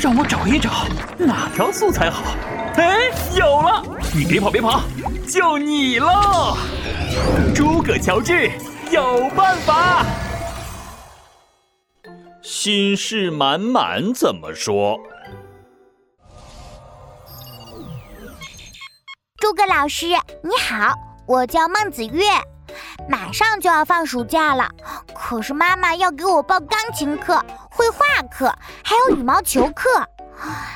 让我找一找哪条素材好。哎，有了！你别跑，别跑，就你了，诸葛乔治有办法。心事满满怎么说？诸葛老师你好，我叫孟子月，马上就要放暑假了，可是妈妈要给我报钢琴课、绘画课，还有羽毛球课。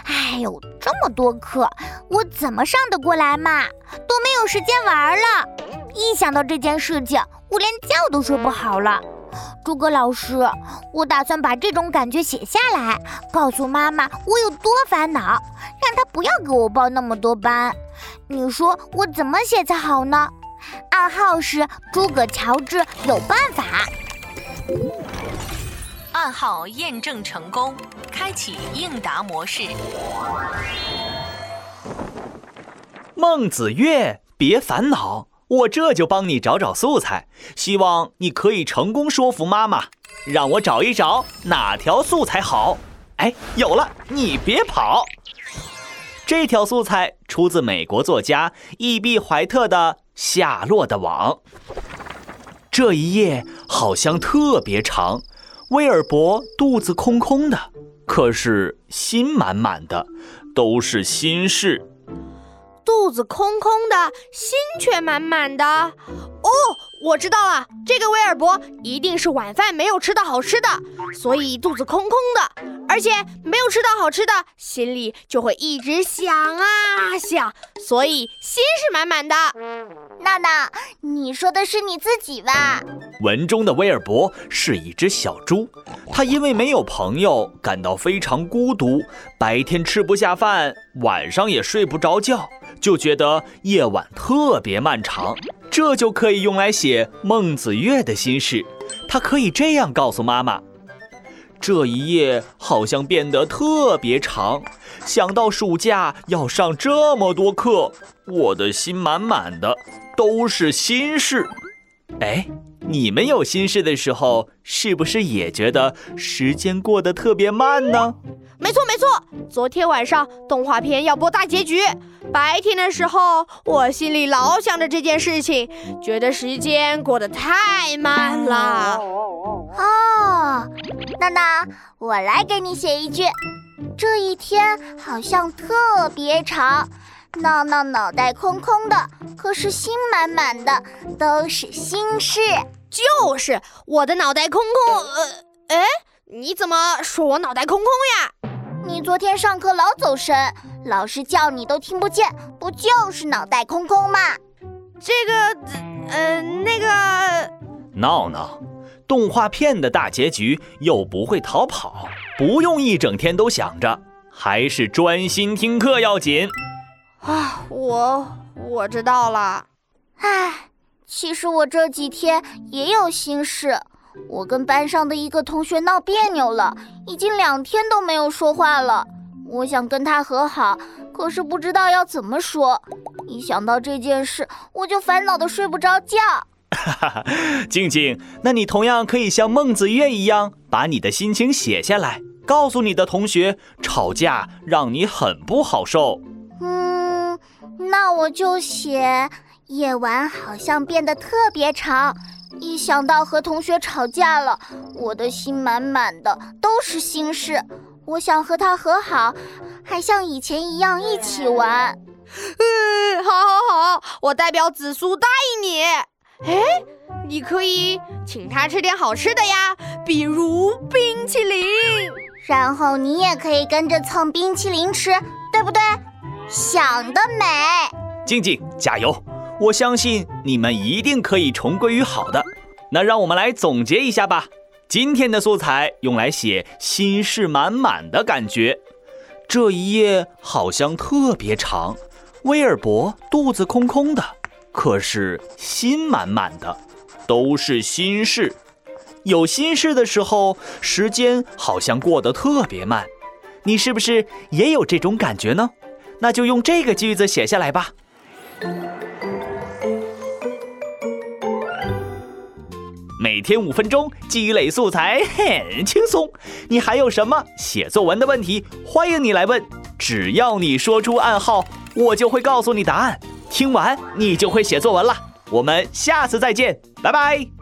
哎呦，这么多课，我怎么上得过来嘛？都没有时间玩了。一想到这件事情，我连觉都睡不好了。诸葛老师，我打算把这种感觉写下来，告诉妈妈我有多烦恼，让她不要给我报那么多班。你说我怎么写才好呢？暗号是诸葛乔治有办法。暗号验证成功，开启应答模式。孟子月，别烦恼，我这就帮你找找素材，希望你可以成功说服妈妈，让我找一找哪条素材好。哎，有了，你别跑。这条素材出自美国作家伊碧怀特的《夏洛的网》。这一页好像特别长。威尔伯肚子空空的，可是心满满的，都是心事。肚子空空的心却满满的。哦，我知道了，这个威尔伯一定是晚饭没有吃到好吃的，所以肚子空空的，而且没有吃到好吃的，心里就会一直想啊想，所以心是满满的。娜娜，你说的是你自己吧？文中的威尔伯是一只小猪，它因为没有朋友，感到非常孤独，白天吃不下饭，晚上也睡不着觉，就觉得夜晚特别漫长。这就可以用来写孟子月的心事。他可以这样告诉妈妈：这一夜好像变得特别长，想到暑假要上这么多课，我的心满满的都是心事。哎。你们有心事的时候，是不是也觉得时间过得特别慢呢？没错没错，昨天晚上动画片要播大结局，白天的时候我心里老想着这件事情，觉得时间过得太慢了。哦，娜娜，我来给你写一句，这一天好像特别长。闹闹脑袋空空的，可是心满满的，都是心事。就是我的脑袋空空。呃，哎，你怎么说我脑袋空空呀？你昨天上课老走神，老师叫你都听不见，不就是脑袋空空吗？这个，呃，那个……闹闹，动画片的大结局又不会逃跑，不用一整天都想着，还是专心听课要紧。啊，我我知道了。唉，其实我这几天也有心事。我跟班上的一个同学闹别扭了，已经两天都没有说话了。我想跟他和好，可是不知道要怎么说。一想到这件事，我就烦恼的睡不着觉。哈哈，静静，那你同样可以像孟子月一样，把你的心情写下来，告诉你的同学，吵架让你很不好受。嗯那我就写夜晚好像变得特别长，一想到和同学吵架了，我的心满满的都是心事。我想和他和好，还像以前一样一起玩。嗯，好，好，好，我代表紫苏答应你。哎，你可以请他吃点好吃的呀，比如冰淇淋。然后你也可以跟着蹭冰淇淋吃，对不对？想得美，静静加油！我相信你们一定可以重归于好的。那让我们来总结一下吧。今天的素材用来写心事满满的感觉。这一页好像特别长，威尔伯肚子空空的，可是心满满的，都是心事。有心事的时候，时间好像过得特别慢。你是不是也有这种感觉呢？那就用这个句子写下来吧。天五分钟，积累素材 很轻松。你还有什么写作文的问题？欢迎你来问，只要你说出暗号，我就会告诉你答案。听完你就会写作文了。我们下次再见，拜拜。